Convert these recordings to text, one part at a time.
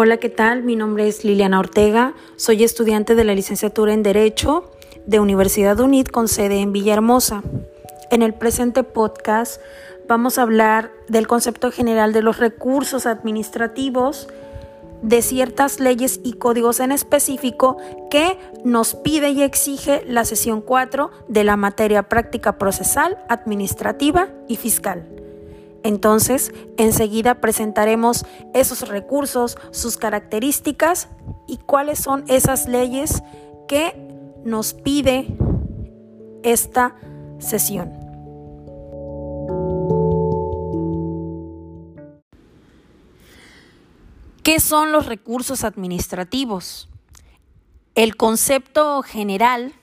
Hola, ¿qué tal? Mi nombre es Liliana Ortega, soy estudiante de la licenciatura en Derecho de Universidad UNID con sede en Villahermosa. En el presente podcast vamos a hablar del concepto general de los recursos administrativos, de ciertas leyes y códigos en específico que nos pide y exige la sesión 4 de la materia práctica procesal, administrativa y fiscal. Entonces, enseguida presentaremos esos recursos, sus características y cuáles son esas leyes que nos pide esta sesión. ¿Qué son los recursos administrativos? El concepto general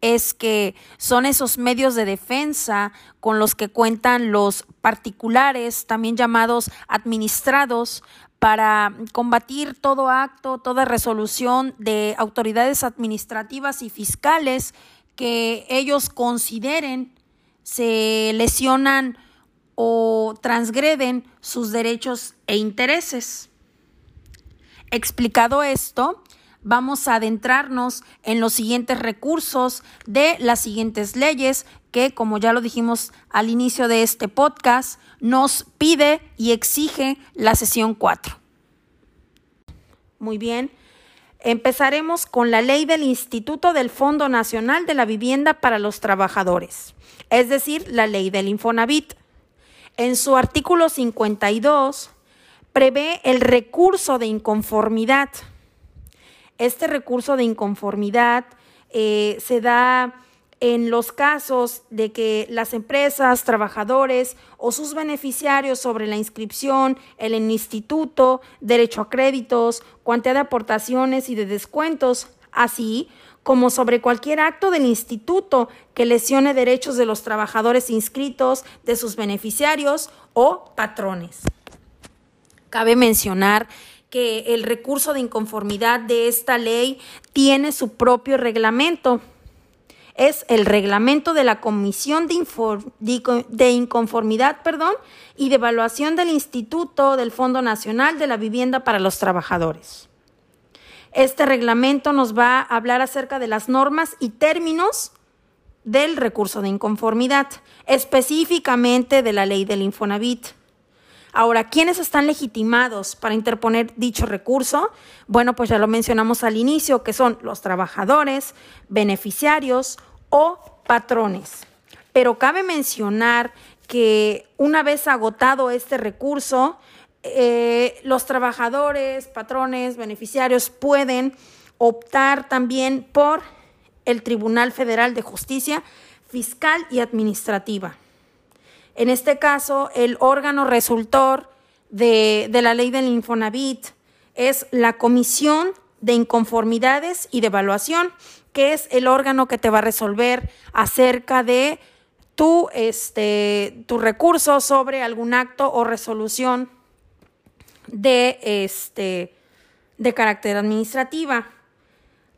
es que son esos medios de defensa con los que cuentan los particulares, también llamados administrados, para combatir todo acto, toda resolución de autoridades administrativas y fiscales que ellos consideren se lesionan o transgreden sus derechos e intereses. Explicado esto, vamos a adentrarnos en los siguientes recursos de las siguientes leyes que, como ya lo dijimos al inicio de este podcast, nos pide y exige la sesión 4. Muy bien. Empezaremos con la ley del Instituto del Fondo Nacional de la Vivienda para los Trabajadores, es decir, la ley del Infonavit. En su artículo 52 prevé el recurso de inconformidad este recurso de inconformidad eh, se da en los casos de que las empresas, trabajadores o sus beneficiarios sobre la inscripción el instituto, derecho a créditos, cuantía de aportaciones y de descuentos, así como sobre cualquier acto del instituto que lesione derechos de los trabajadores inscritos, de sus beneficiarios o patrones. Cabe mencionar que el recurso de inconformidad de esta ley tiene su propio reglamento. Es el reglamento de la Comisión de, Inconformidad perdón, y de Evaluación del Instituto del Fondo Nacional de la Vivienda para los Trabajadores. Este reglamento nos va a hablar acerca de las normas y términos del recurso de inconformidad, específicamente de la ley del Infonavit. Ahora, ¿quiénes están legitimados para interponer dicho recurso? Bueno, pues ya lo mencionamos al inicio, que son los trabajadores, beneficiarios o patrones. Pero cabe mencionar que una vez agotado este recurso, eh, los trabajadores, patrones, beneficiarios pueden optar también por el Tribunal Federal de Justicia Fiscal y Administrativa. En este caso, el órgano resultor de, la ley del Infonavit es la Comisión de Inconformidades y de Evaluación, que es el órgano que te va a resolver acerca de tu, este, tu recurso sobre algún acto o resolución de, este, de carácter administrativa.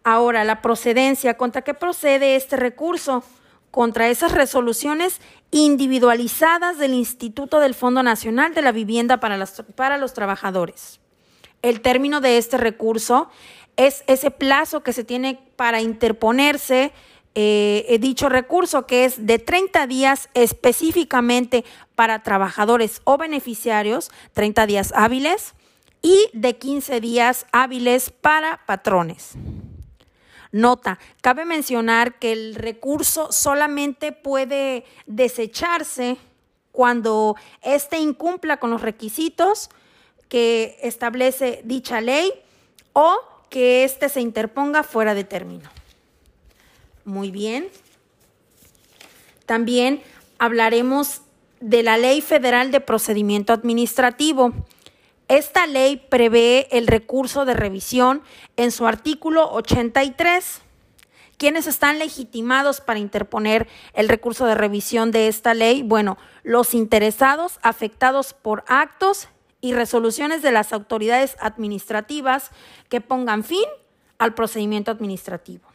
Ahora, la procedencia, ¿contra qué procede este recurso? Contra esas resoluciones individualizadas del Instituto del Fondo Nacional de la Vivienda para, para los Trabajadores. El término de este recurso es ese plazo que se tiene para interponerse eh, dicho recurso, que es de 30 días específicamente para trabajadores o beneficiarios, 30 días hábiles, y de 15 días hábiles para patrones. Nota, cabe mencionar que el recurso solamente puede desecharse cuando éste incumpla con los requisitos que establece dicha ley o que éste se interponga fuera de término. Muy bien. También hablaremos de la Ley Federal de Procedimiento Administrativo. Esta ley prevé el recurso de revisión en su artículo 83. ¿Quiénes están legitimados para interponer el recurso de revisión de esta ley? Bueno, los interesados afectados por actos y resoluciones de las autoridades administrativas que pongan fin al procedimiento administrativo.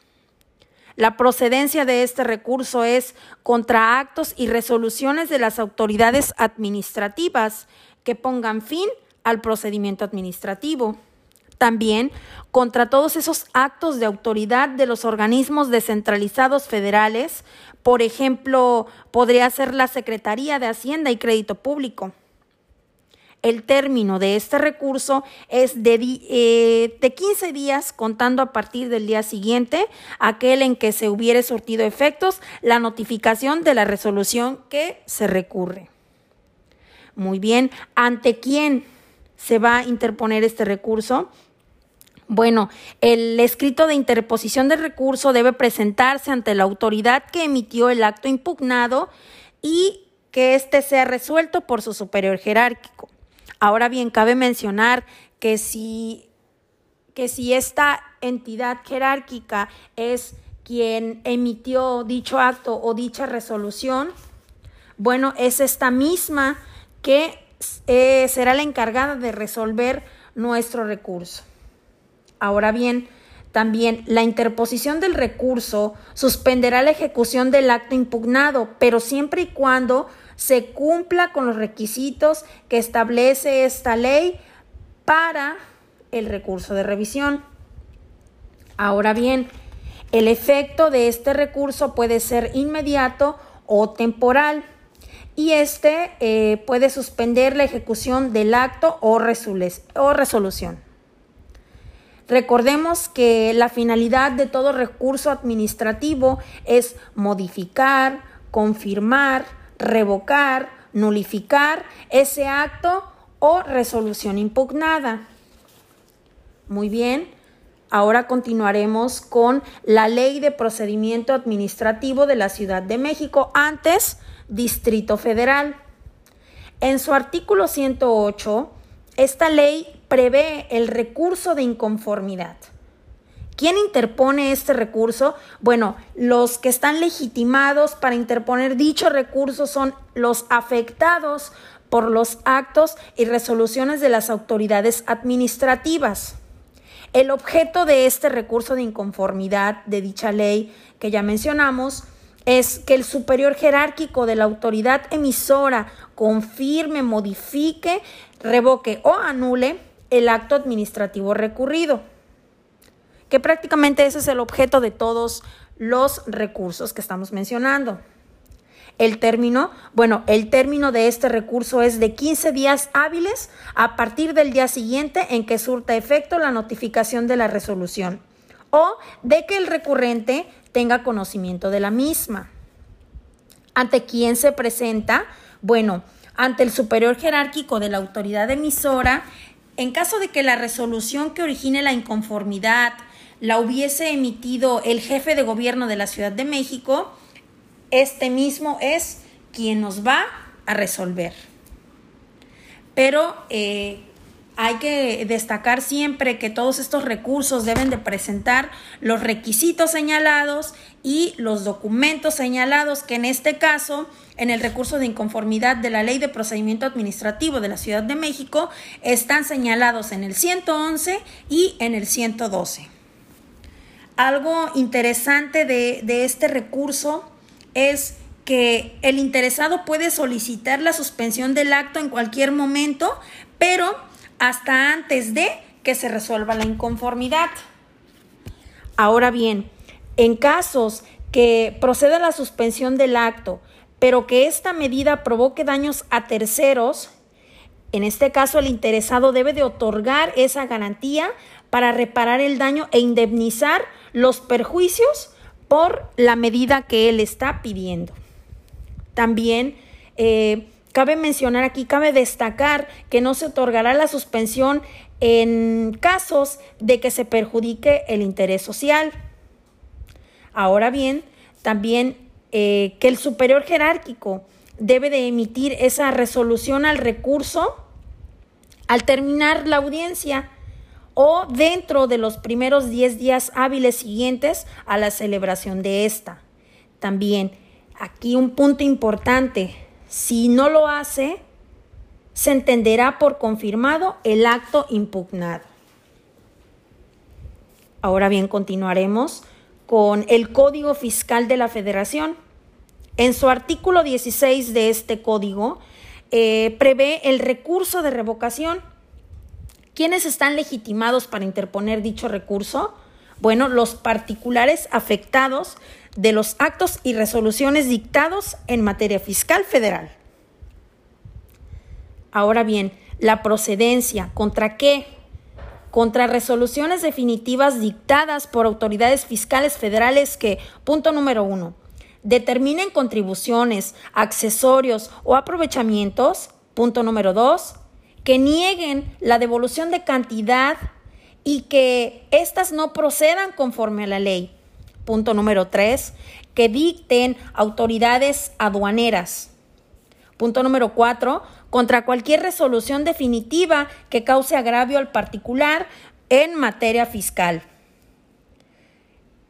La procedencia de este recurso es contra actos y resoluciones de las autoridades administrativas que pongan fin al procedimiento administrativo. También contra todos esos actos de autoridad de los organismos descentralizados federales, por ejemplo, podría ser la Secretaría de Hacienda y Crédito Público. El término de este recurso es de, eh, de, 15 días contando a partir del día siguiente, aquel en que se hubiere surtido efectos la notificación de la resolución que se recurre. Muy bien, ¿ante quién se va a interponer este recurso? Bueno, el escrito de interposición del recurso debe presentarse ante la autoridad que emitió el acto impugnado y que éste sea resuelto por su superior jerárquico. Ahora bien, cabe mencionar que si, que si esta entidad jerárquica es quien emitió dicho acto o dicha resolución, bueno, es esta misma que eh, será la encargada de resolver nuestro recurso. Ahora bien, también la interposición del recurso suspenderá la ejecución del acto impugnado, pero siempre y cuando se cumpla con los requisitos que establece esta ley para el recurso de revisión. Ahora bien, el efecto de este recurso puede ser inmediato o temporal y este eh, puede suspender la ejecución del acto o, o resolución. Recordemos que la finalidad de todo recurso administrativo es modificar, confirmar, revocar, nulificar ese acto o resolución impugnada. Muy bien, ahora continuaremos con la ley de procedimiento administrativo de la Ciudad de México, antes Distrito Federal. En su artículo 108, esta ley prevé el recurso de inconformidad. ¿Quién interpone este recurso? Bueno, los que están legitimados para interponer dicho recurso son los afectados por los actos y resoluciones de las autoridades administrativas. El objeto de este recurso de inconformidad de dicha ley que ya mencionamos es que el superior jerárquico de la autoridad emisora confirme, modifique, revoque o anule el acto administrativo recurrido, que prácticamente ese es el objeto de todos los recursos que estamos mencionando. El término, bueno, el término de este recurso es de 15 días hábiles a partir del día siguiente en que surta efecto la notificación de la resolución de que el recurrente tenga conocimiento de la misma. ¿Ante quién se presenta? Bueno, ante el superior jerárquico de la autoridad emisora, en caso de que la resolución que origine la inconformidad la hubiese emitido el jefe de gobierno de la Ciudad de México, este mismo es quien nos va a resolver. Pero eh, hay que destacar siempre que todos estos recursos deben de presentar los requisitos señalados y los documentos señalados que en este caso, en el recurso de inconformidad de la Ley de Procedimiento Administrativo de la Ciudad de México, están señalados en el 111 y en el 112. Algo interesante de, de este recurso es que el interesado puede solicitar la suspensión del acto en cualquier momento, pero hasta antes de que se resuelva la inconformidad. Ahora bien, en casos que proceda la suspensión del acto, pero que esta medida provoque daños a terceros, en este caso el interesado debe de otorgar esa garantía para reparar el daño e indemnizar los perjuicios por la medida que él está pidiendo. También eh, Cabe mencionar aquí, cabe destacar que no se otorgará la suspensión en casos de que se perjudique el interés social. Ahora bien, también eh, que el superior jerárquico debe de emitir esa resolución al recurso al terminar la audiencia o dentro de los primeros 10 días hábiles siguientes a la celebración de esta. También aquí un punto importante, si no lo hace, se entenderá por confirmado el acto impugnado. Ahora bien, continuaremos con el Código Fiscal de la Federación. En su artículo 16 de este código, eh, prevé el recurso de revocación ¿Quiénes están legitimados para interponer dicho recurso? Bueno, los particulares afectados de los actos y resoluciones dictados en materia fiscal federal. Ahora bien, la procedencia, ¿contra qué? Contra resoluciones definitivas dictadas por autoridades fiscales federales que, punto número uno, determinen contribuciones, accesorios o aprovechamientos, punto número dos, que nieguen la devolución de cantidad y que éstas no procedan conforme a la ley. Punto número tres, que dicten autoridades aduaneras. Punto número cuatro, contra cualquier resolución definitiva que cause agravio al particular en materia fiscal.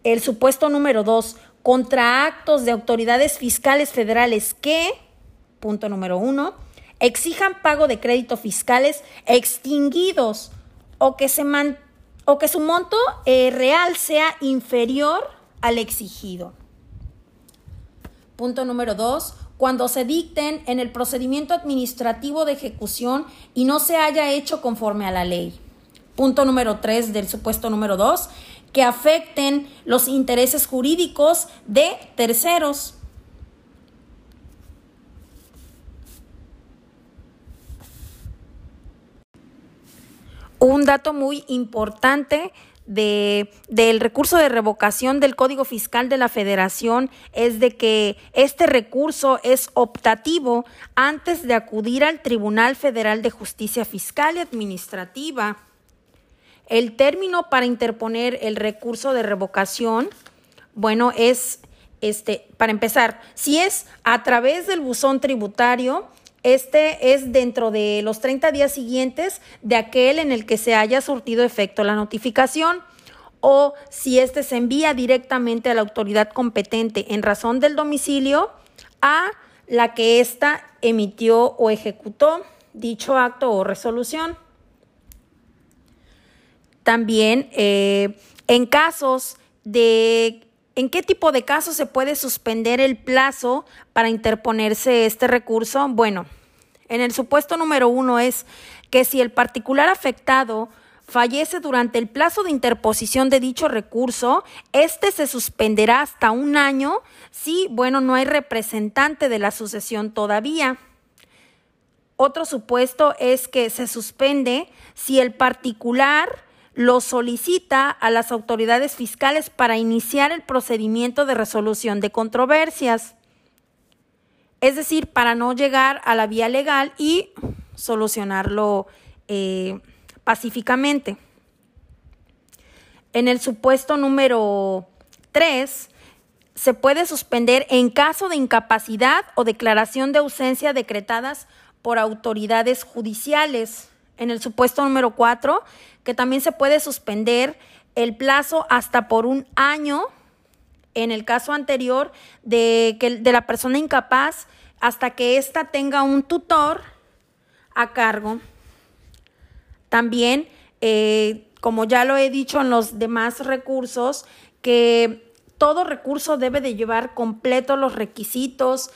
El supuesto número dos, contra actos de autoridades fiscales federales que, punto número uno, exijan pago de créditos fiscales extinguidos o que se mantengan o que su monto eh, real sea inferior al exigido. Punto número dos, cuando se dicten en el procedimiento administrativo de ejecución y no se haya hecho conforme a la ley. Punto número tres del supuesto número dos, que afecten los intereses jurídicos de terceros. Un dato muy importante de, del recurso de revocación del Código Fiscal de la Federación es de que este recurso es optativo antes de acudir al Tribunal Federal de Justicia Fiscal y Administrativa. El término para interponer el recurso de revocación, bueno, es este, para empezar, si es a través del buzón tributario, este es dentro de los 30 días siguientes de aquel en el que se haya surtido efecto la notificación o si éste se envía directamente a la autoridad competente en razón del domicilio a la que ésta emitió o ejecutó dicho acto o resolución. También eh, en casos de ¿En qué tipo de casos se puede suspender el plazo para interponerse este recurso? Bueno, en el supuesto número uno es que si el particular afectado fallece durante el plazo de interposición de dicho recurso, este se suspenderá hasta un año si, bueno, no hay representante de la sucesión todavía. Otro supuesto es que se suspende si el particular lo solicita a las autoridades fiscales para iniciar el procedimiento de resolución de controversias es decir, para no llegar a la vía legal y solucionarlo eh, pacíficamente. En el supuesto número 3, se puede suspender en caso de incapacidad o declaración de ausencia decretadas por autoridades judiciales. En el supuesto número 4, que también se puede suspender el plazo hasta por un año en el caso anterior de, que, de la persona incapaz hasta que ésta tenga un tutor a cargo. También, eh, como ya lo he dicho en los demás recursos, que todo recurso debe de llevar completo los requisitos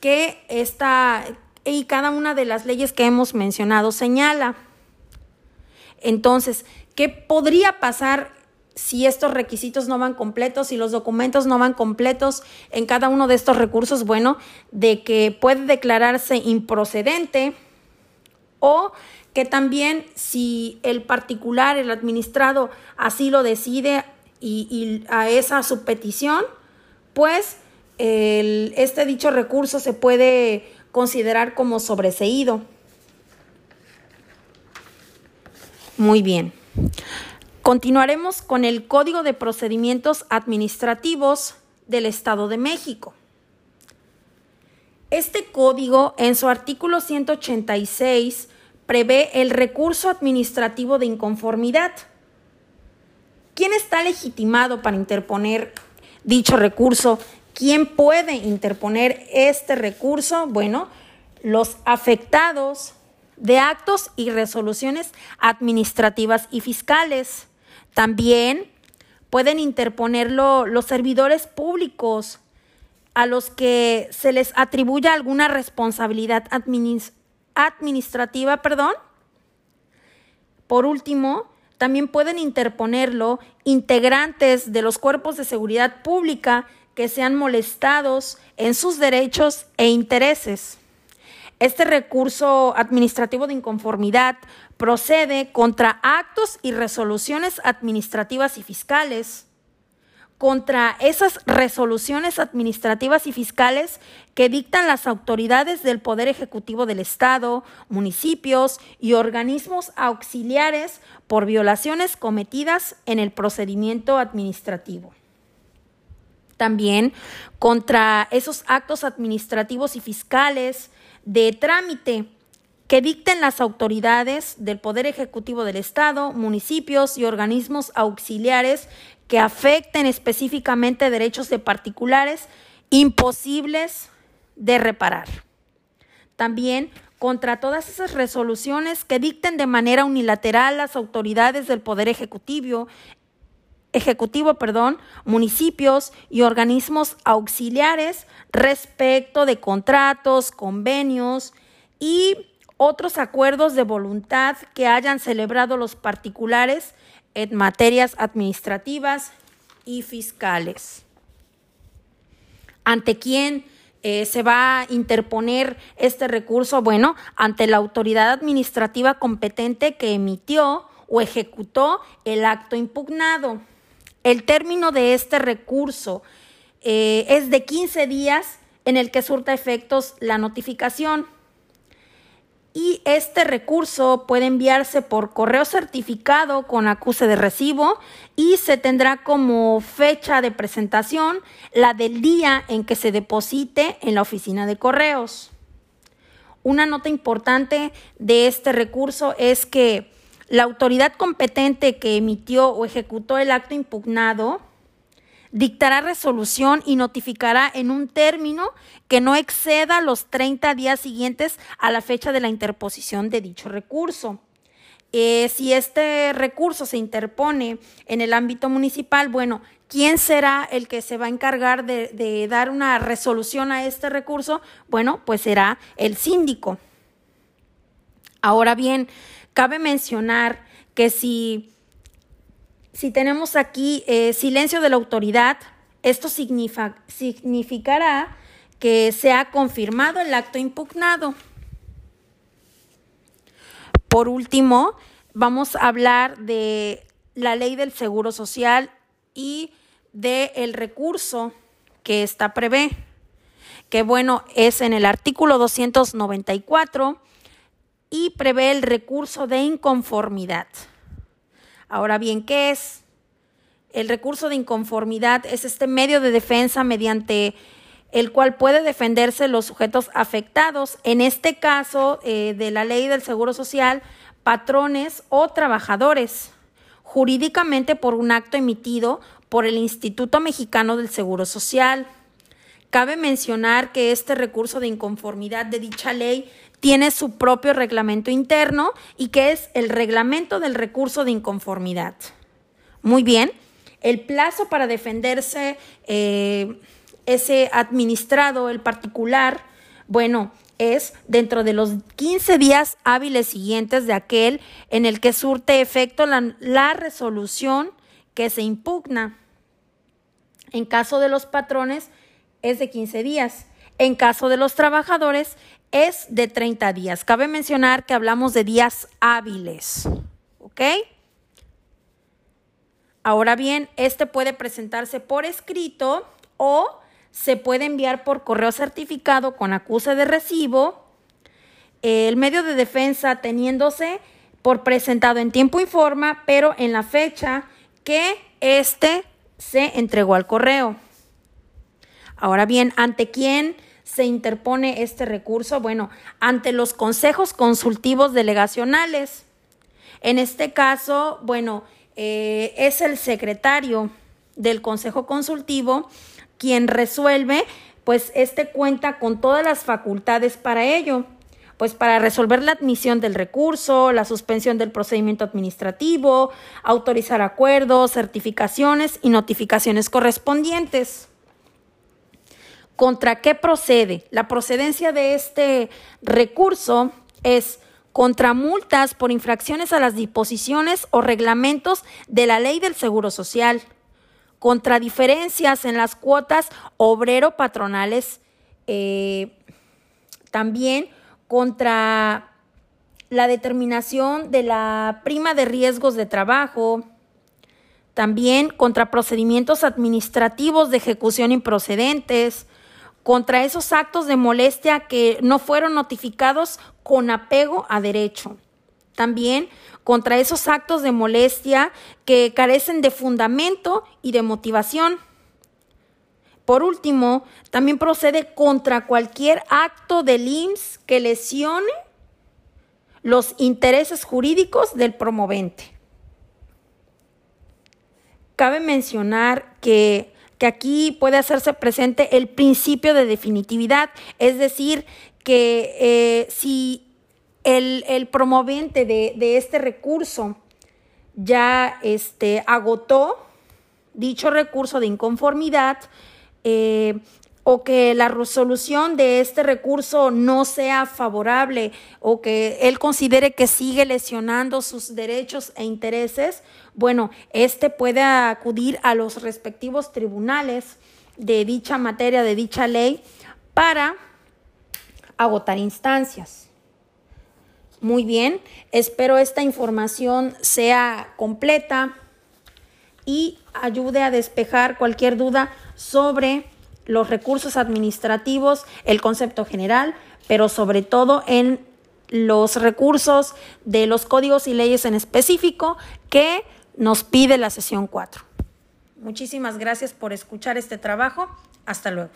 que esta y cada una de las leyes que hemos mencionado señala. Entonces, ¿qué podría pasar si estos requisitos no van completos, si los documentos no van completos en cada uno de estos recursos, bueno, de que puede declararse improcedente o que también si el particular, el administrado así lo decide y, a esa su petición, pues este dicho recurso se puede considerar como sobreseído. Muy bien. Continuaremos con el Código de Procedimientos Administrativos del Estado de México. Este código, en su artículo 186, prevé el recurso administrativo de inconformidad. ¿Quién está legitimado para interponer dicho recurso? ¿Quién puede interponer este recurso? Bueno, los afectados de actos y resoluciones administrativas y fiscales. También pueden interponerlo los servidores públicos a los que se les atribuya alguna responsabilidad administrativa, perdón. Por último, también pueden interponerlo integrantes de los cuerpos de seguridad pública que sean molestados en sus derechos e intereses. Este recurso administrativo de inconformidad procede contra actos y resoluciones administrativas y fiscales, contra esas resoluciones administrativas y fiscales que dictan las autoridades del Poder Ejecutivo del Estado, municipios y organismos auxiliares por violaciones cometidas en el procedimiento administrativo. También contra esos actos administrativos y fiscales de trámite que dicten las autoridades del Poder Ejecutivo del Estado, municipios y organismos auxiliares que afecten específicamente derechos de particulares imposibles de reparar. También contra todas esas resoluciones que dicten de manera unilateral las autoridades del Poder Ejecutivo, ejecutivo, perdón, municipios y organismos auxiliares respecto de contratos, convenios y otros acuerdos de voluntad que hayan celebrado los particulares en materias administrativas y fiscales. ¿Ante quién eh, se va a interponer este recurso? Bueno, ante la autoridad administrativa competente que emitió o ejecutó el acto impugnado. El término de este recurso eh, es de 15 días en el que surta efectos la notificación. Y este recurso puede enviarse por correo certificado con acuse de recibo y se tendrá como fecha de presentación la del día en que se deposite en la oficina de correos. Una nota importante de este recurso es que la autoridad competente que emitió o ejecutó el acto impugnado dictará resolución y notificará en un término que no exceda los 30 días siguientes a la fecha de la interposición de dicho recurso. Eh, si este recurso se interpone en el ámbito municipal, bueno, ¿quién será el que se va a encargar de, de dar una resolución a este recurso? Bueno, pues será el síndico. Ahora bien, Cabe mencionar que si, si tenemos aquí eh, silencio de la autoridad, esto significará que se ha confirmado el acto impugnado. Por último, vamos a hablar de la ley del Seguro Social y del recurso que está prevé, que bueno, es en el artículo 294 y prevé el recurso de inconformidad. Ahora bien, ¿qué es? El recurso de inconformidad es este medio de defensa mediante el cual puede defenderse los sujetos afectados, en este caso eh, de la ley del Seguro Social, patrones o trabajadores, jurídicamente por un acto emitido por el Instituto Mexicano del Seguro Social. Cabe mencionar que este recurso de inconformidad de dicha ley tiene su propio reglamento interno y que es el reglamento del recurso de inconformidad. Muy bien, el plazo para defenderse eh, ese administrado, el particular, bueno, es dentro de los 15 días hábiles siguientes de aquel en el que surte efecto la, la resolución que se impugna. En caso de los patrones es de 15 días. En caso de los trabajadores es de 30 días. Cabe mencionar que hablamos de días hábiles. ¿Ok? Ahora bien, este puede presentarse por escrito o se puede enviar por correo certificado con acuse de recibo. El medio de defensa teniéndose por presentado en tiempo y forma, pero en la fecha que éste se entregó al correo. Ahora bien, ¿ante quién se interpone este recurso? Bueno, ante los consejos consultivos delegacionales. En este caso, bueno, eh, es el secretario del Consejo Consultivo quien resuelve, pues este cuenta con todas las facultades para ello, pues para resolver la admisión del recurso, la suspensión del procedimiento administrativo, autorizar acuerdos, certificaciones y notificaciones correspondientes. ¿Contra qué procede? La procedencia de este recurso es contra multas por infracciones a las disposiciones o reglamentos de la ley del Seguro Social, contra diferencias en las cuotas obrero-patronales, eh, también contra la determinación de la prima de riesgos de trabajo, también contra procedimientos administrativos de ejecución improcedentes, contra esos actos de molestia que no fueron notificados con apego a derecho. También contra esos actos de molestia que carecen de fundamento y de motivación. Por último, también procede contra cualquier acto del IMSS que lesione los intereses jurídicos del promovente. Cabe mencionar que, aquí puede hacerse presente el principio de definitividad, es decir, que eh, si el, promovente de, este recurso ya este, agotó dicho recurso de inconformidad, eh, o que la resolución de este recurso no sea favorable o que él considere que sigue lesionando sus derechos e intereses, bueno, este puede acudir a los respectivos tribunales de dicha materia, de dicha ley, para agotar instancias. Muy bien, espero esta información sea completa y ayude a despejar cualquier duda sobre los recursos administrativos, el concepto general, pero sobre todo en los recursos de los códigos y leyes en específico que nos pide la sesión 4. Muchísimas gracias por escuchar este trabajo. Hasta luego.